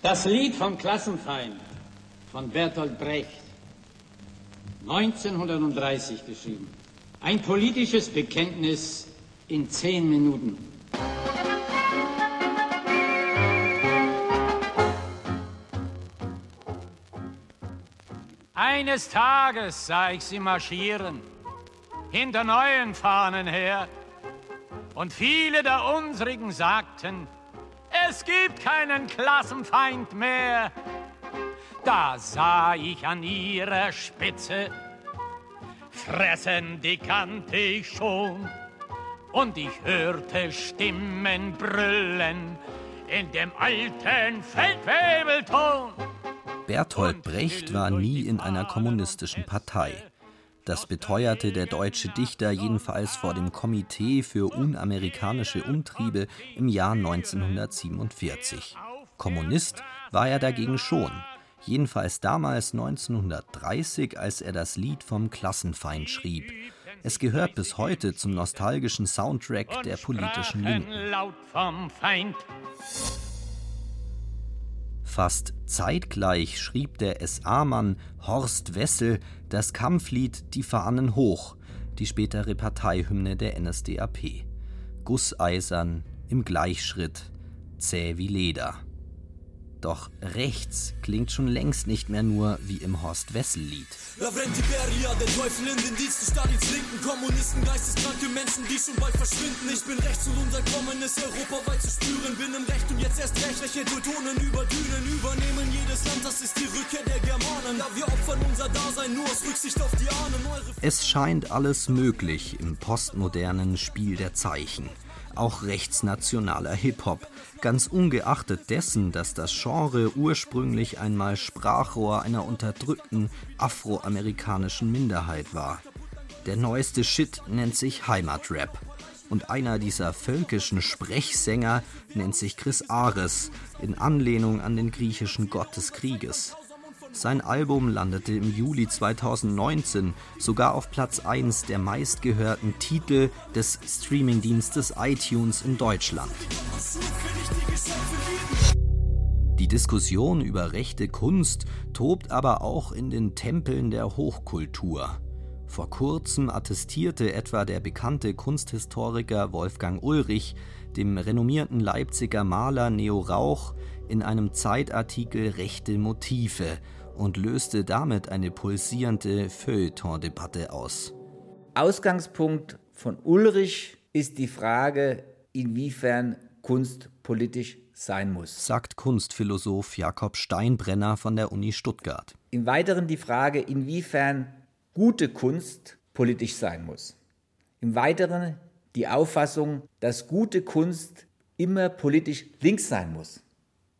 Das Lied vom Klassenfeind von Bertolt Brecht, 1930 geschrieben. Ein politisches Bekenntnis in zehn Minuten. Eines Tages sah ich sie marschieren, hinter neuen Fahnen her, und viele der unsrigen sagten, es gibt keinen Klassenfeind mehr. Da sah ich an ihrer Spitze, fressen die kannte ich schon, und ich hörte Stimmen brüllen in dem alten Feldwebelton. Bertolt Brecht war nie in einer kommunistischen Partei. Das beteuerte der deutsche Dichter jedenfalls vor dem Komitee für unamerikanische Umtriebe im Jahr 1947. Kommunist war er dagegen schon, jedenfalls damals 1930, als er das Lied vom Klassenfeind schrieb. Es gehört bis heute zum nostalgischen Soundtrack der politischen Linken. Fast zeitgleich schrieb der SA-Mann Horst Wessel das Kampflied Die Fahnen hoch, die spätere Parteihymne der NSDAP. Gusseisern, im Gleichschritt, zäh wie Leder. Doch rechts klingt schon längst nicht mehr nur wie im Horst Wessel-Lied. Lavrenti Beria, der Teufel in den Diensten Stalins Linken. Kommunisten, geisteskranke Menschen, die schon bald verschwinden. Ich bin rechts und unser Kommen ist europaweit zu spüren. Bin im Recht und jetzt erst recht, welche Teutonen über Dünen übernehmen jedes Land. Das ist die Rückkehr der Germanen. Da wir opfern unser Dasein nur aus Rücksicht auf die Ahnen. Es scheint alles möglich im postmodernen Spiel der Zeichen auch rechtsnationaler Hip-Hop, ganz ungeachtet dessen, dass das Genre ursprünglich einmal Sprachrohr einer unterdrückten afroamerikanischen Minderheit war. Der neueste Shit nennt sich Heimatrap. Und einer dieser völkischen Sprechsänger nennt sich Chris Ares, in Anlehnung an den griechischen Gott des Krieges. Sein Album landete im Juli 2019 sogar auf Platz 1 der meistgehörten Titel des Streamingdienstes iTunes in Deutschland. Die Diskussion über rechte Kunst tobt aber auch in den Tempeln der Hochkultur. Vor kurzem attestierte etwa der bekannte Kunsthistoriker Wolfgang Ulrich dem renommierten Leipziger Maler Neo Rauch in einem Zeitartikel rechte Motive und löste damit eine pulsierende Feuilleton-Debatte aus. Ausgangspunkt von Ulrich ist die Frage, inwiefern Kunst politisch sein muss, sagt Kunstphilosoph Jakob Steinbrenner von der Uni Stuttgart. Im Weiteren die Frage, inwiefern gute Kunst politisch sein muss. Im Weiteren die Auffassung, dass gute Kunst immer politisch links sein muss.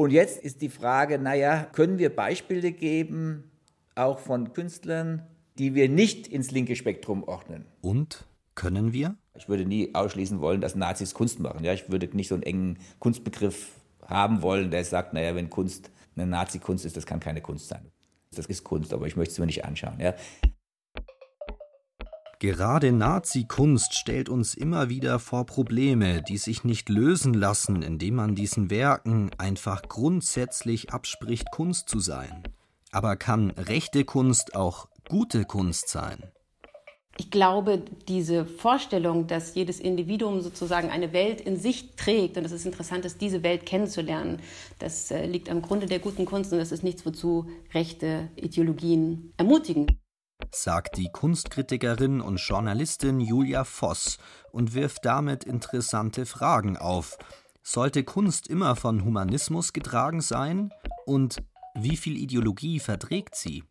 Und jetzt ist die Frage, naja, können wir Beispiele geben, auch von Künstlern, die wir nicht ins linke Spektrum ordnen? Und können wir? Ich würde nie ausschließen wollen, dass Nazis Kunst machen. Ja, ich würde nicht so einen engen Kunstbegriff haben wollen, der sagt, naja, wenn Kunst eine Nazi-Kunst ist, das kann keine Kunst sein. Das ist Kunst, aber ich möchte es mir nicht anschauen. Ja. Gerade Nazi-Kunst stellt uns immer wieder vor Probleme, die sich nicht lösen lassen, indem man diesen Werken einfach grundsätzlich abspricht, Kunst zu sein. Aber kann rechte Kunst auch gute Kunst sein? Ich glaube, diese Vorstellung, dass jedes Individuum sozusagen eine Welt in sich trägt und dass es interessant ist, diese Welt kennenzulernen, das äh, liegt am Grunde der guten Kunst und das ist nichts, wozu rechte Ideologien ermutigen sagt die Kunstkritikerin und Journalistin Julia Voss und wirft damit interessante Fragen auf. Sollte Kunst immer von Humanismus getragen sein? Und wie viel Ideologie verträgt sie?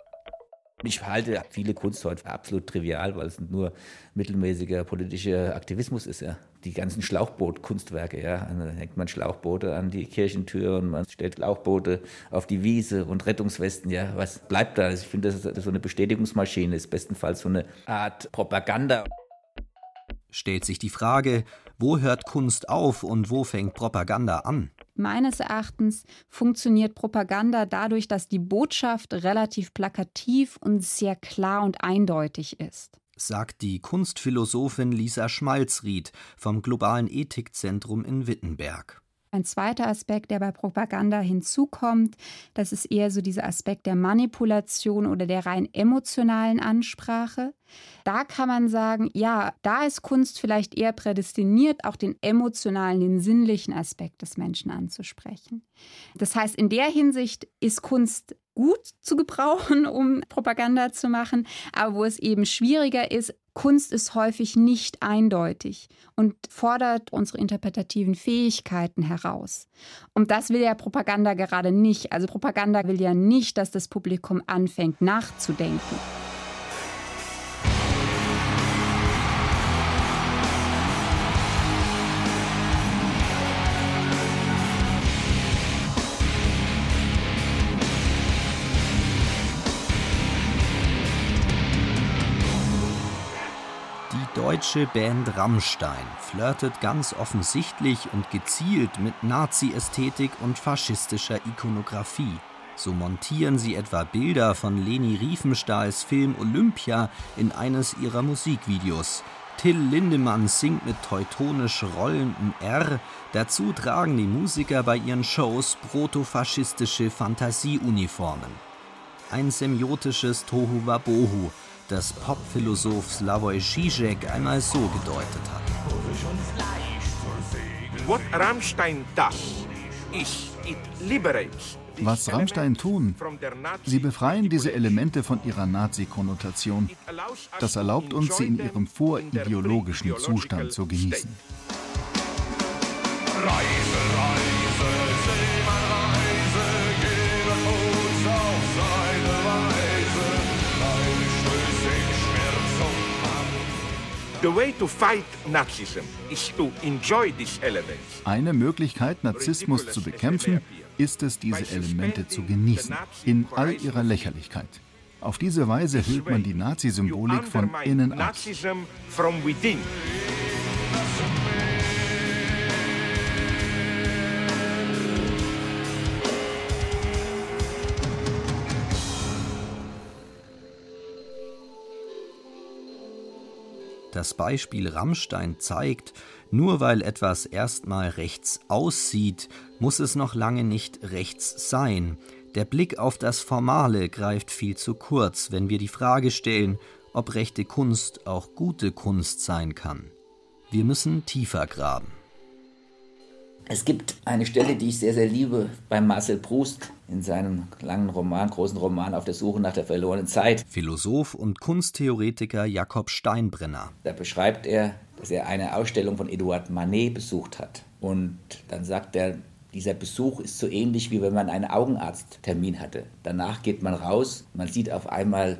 Ich halte viele Kunst heute für absolut trivial, weil es nur mittelmäßiger politischer Aktivismus ist. Ja. Die ganzen Schlauchbootkunstwerke, ja. Also da hängt man Schlauchboote an die Kirchentür und man stellt Schlauchboote auf die Wiese und Rettungswesten. Ja, was bleibt da? Also ich finde, das ist so eine Bestätigungsmaschine, ist bestenfalls so eine Art Propaganda. Stellt sich die Frage, wo hört Kunst auf und wo fängt Propaganda an? Meines Erachtens funktioniert Propaganda dadurch, dass die Botschaft relativ plakativ und sehr klar und eindeutig ist sagt die Kunstphilosophin Lisa Schmalzried vom Globalen Ethikzentrum in Wittenberg. Ein zweiter Aspekt, der bei Propaganda hinzukommt, das ist eher so dieser Aspekt der Manipulation oder der rein emotionalen Ansprache. Da kann man sagen, ja, da ist Kunst vielleicht eher prädestiniert, auch den emotionalen, den sinnlichen Aspekt des Menschen anzusprechen. Das heißt, in der Hinsicht ist Kunst gut zu gebrauchen, um Propaganda zu machen, aber wo es eben schwieriger ist, Kunst ist häufig nicht eindeutig und fordert unsere interpretativen Fähigkeiten heraus. Und das will ja Propaganda gerade nicht. Also Propaganda will ja nicht, dass das Publikum anfängt nachzudenken. Deutsche Band Rammstein flirtet ganz offensichtlich und gezielt mit Nazi-Ästhetik und faschistischer Ikonografie. So montieren sie etwa Bilder von Leni Riefenstahls Film Olympia in eines ihrer Musikvideos. Till Lindemann singt mit teutonisch rollendem R. Dazu tragen die Musiker bei ihren Shows protofaschistische Fantasieuniformen. Ein semiotisches Tohuwabohu, das Popphilosoph Slavoj Žižek einmal so gedeutet hat. What Rammstein does is it liberates was Rammstein tun, sie befreien diese Elemente von ihrer Nazi-Konnotation. Das erlaubt uns, sie in ihrem vorideologischen Zustand zu genießen. Reise, Reise, Eine Möglichkeit, Narzissmus zu bekämpfen, ist es, diese Elemente zu genießen, in all ihrer Lächerlichkeit. Auf diese Weise hüllt man die Nazi-Symbolik von innen ab. Das Beispiel Rammstein zeigt, nur weil etwas erstmal rechts aussieht, muss es noch lange nicht rechts sein. Der Blick auf das Formale greift viel zu kurz, wenn wir die Frage stellen, ob rechte Kunst auch gute Kunst sein kann. Wir müssen tiefer graben. Es gibt eine Stelle, die ich sehr, sehr liebe, bei Marcel Proust in seinem langen Roman, großen Roman Auf der Suche nach der verlorenen Zeit. Philosoph und Kunsttheoretiker Jakob Steinbrenner. Da beschreibt er, dass er eine Ausstellung von Edouard Manet besucht hat. Und dann sagt er, dieser Besuch ist so ähnlich wie wenn man einen Augenarzttermin hatte. Danach geht man raus, man sieht auf einmal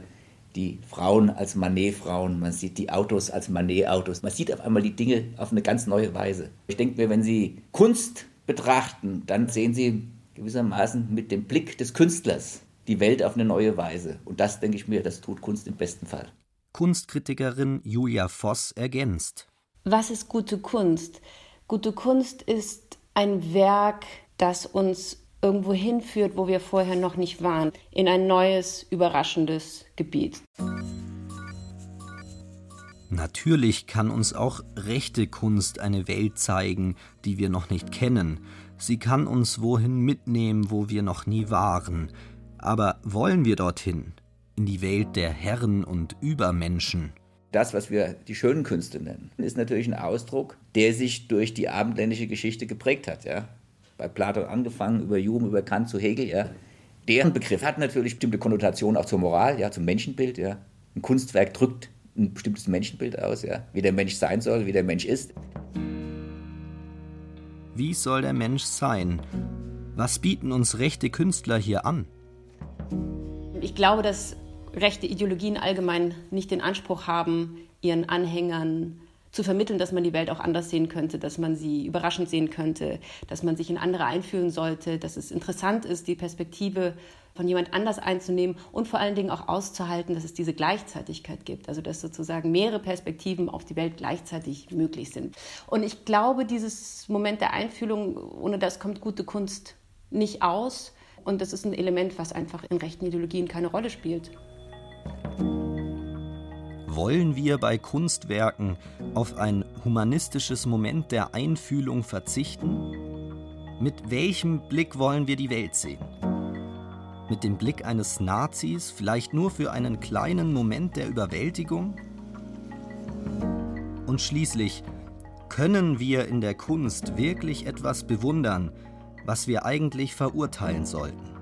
die Frauen als Manet-Frauen, man sieht die Autos als Manet-Autos, man sieht auf einmal die Dinge auf eine ganz neue Weise. Ich denke mir, wenn Sie Kunst betrachten, dann sehen Sie gewissermaßen mit dem Blick des Künstlers die Welt auf eine neue Weise. Und das, denke ich mir, das tut Kunst im besten Fall. Kunstkritikerin Julia Voss ergänzt. Was ist gute Kunst? Gute Kunst ist ein Werk, das uns irgendwo hinführt, wo wir vorher noch nicht waren, in ein neues, überraschendes Gebiet. Natürlich kann uns auch rechte Kunst eine Welt zeigen, die wir noch nicht kennen. Sie kann uns wohin mitnehmen, wo wir noch nie waren. Aber wollen wir dorthin? In die Welt der Herren und Übermenschen? Das, was wir die schönen Künste nennen, ist natürlich ein Ausdruck, der sich durch die abendländische Geschichte geprägt hat. Ja? Bei Platon angefangen, über Hume, über Kant zu Hegel, ja. Deren Begriff hat natürlich bestimmte Konnotationen auch zur Moral, ja, zum Menschenbild, ja. Ein Kunstwerk drückt ein bestimmtes Menschenbild aus, ja, wie der Mensch sein soll, wie der Mensch ist. Wie soll der Mensch sein? Was bieten uns rechte Künstler hier an? Ich glaube, dass rechte Ideologien allgemein nicht den Anspruch haben, ihren Anhängern zu vermitteln, dass man die Welt auch anders sehen könnte, dass man sie überraschend sehen könnte, dass man sich in andere einfühlen sollte, dass es interessant ist, die Perspektive von jemand anders einzunehmen und vor allen Dingen auch auszuhalten, dass es diese Gleichzeitigkeit gibt, also dass sozusagen mehrere Perspektiven auf die Welt gleichzeitig möglich sind. Und ich glaube, dieses Moment der Einfühlung, ohne das kommt gute Kunst nicht aus. Und das ist ein Element, was einfach in rechten Ideologien keine Rolle spielt. Wollen wir bei Kunstwerken auf ein humanistisches Moment der Einfühlung verzichten? Mit welchem Blick wollen wir die Welt sehen? Mit dem Blick eines Nazis, vielleicht nur für einen kleinen Moment der Überwältigung? Und schließlich, können wir in der Kunst wirklich etwas bewundern, was wir eigentlich verurteilen sollten?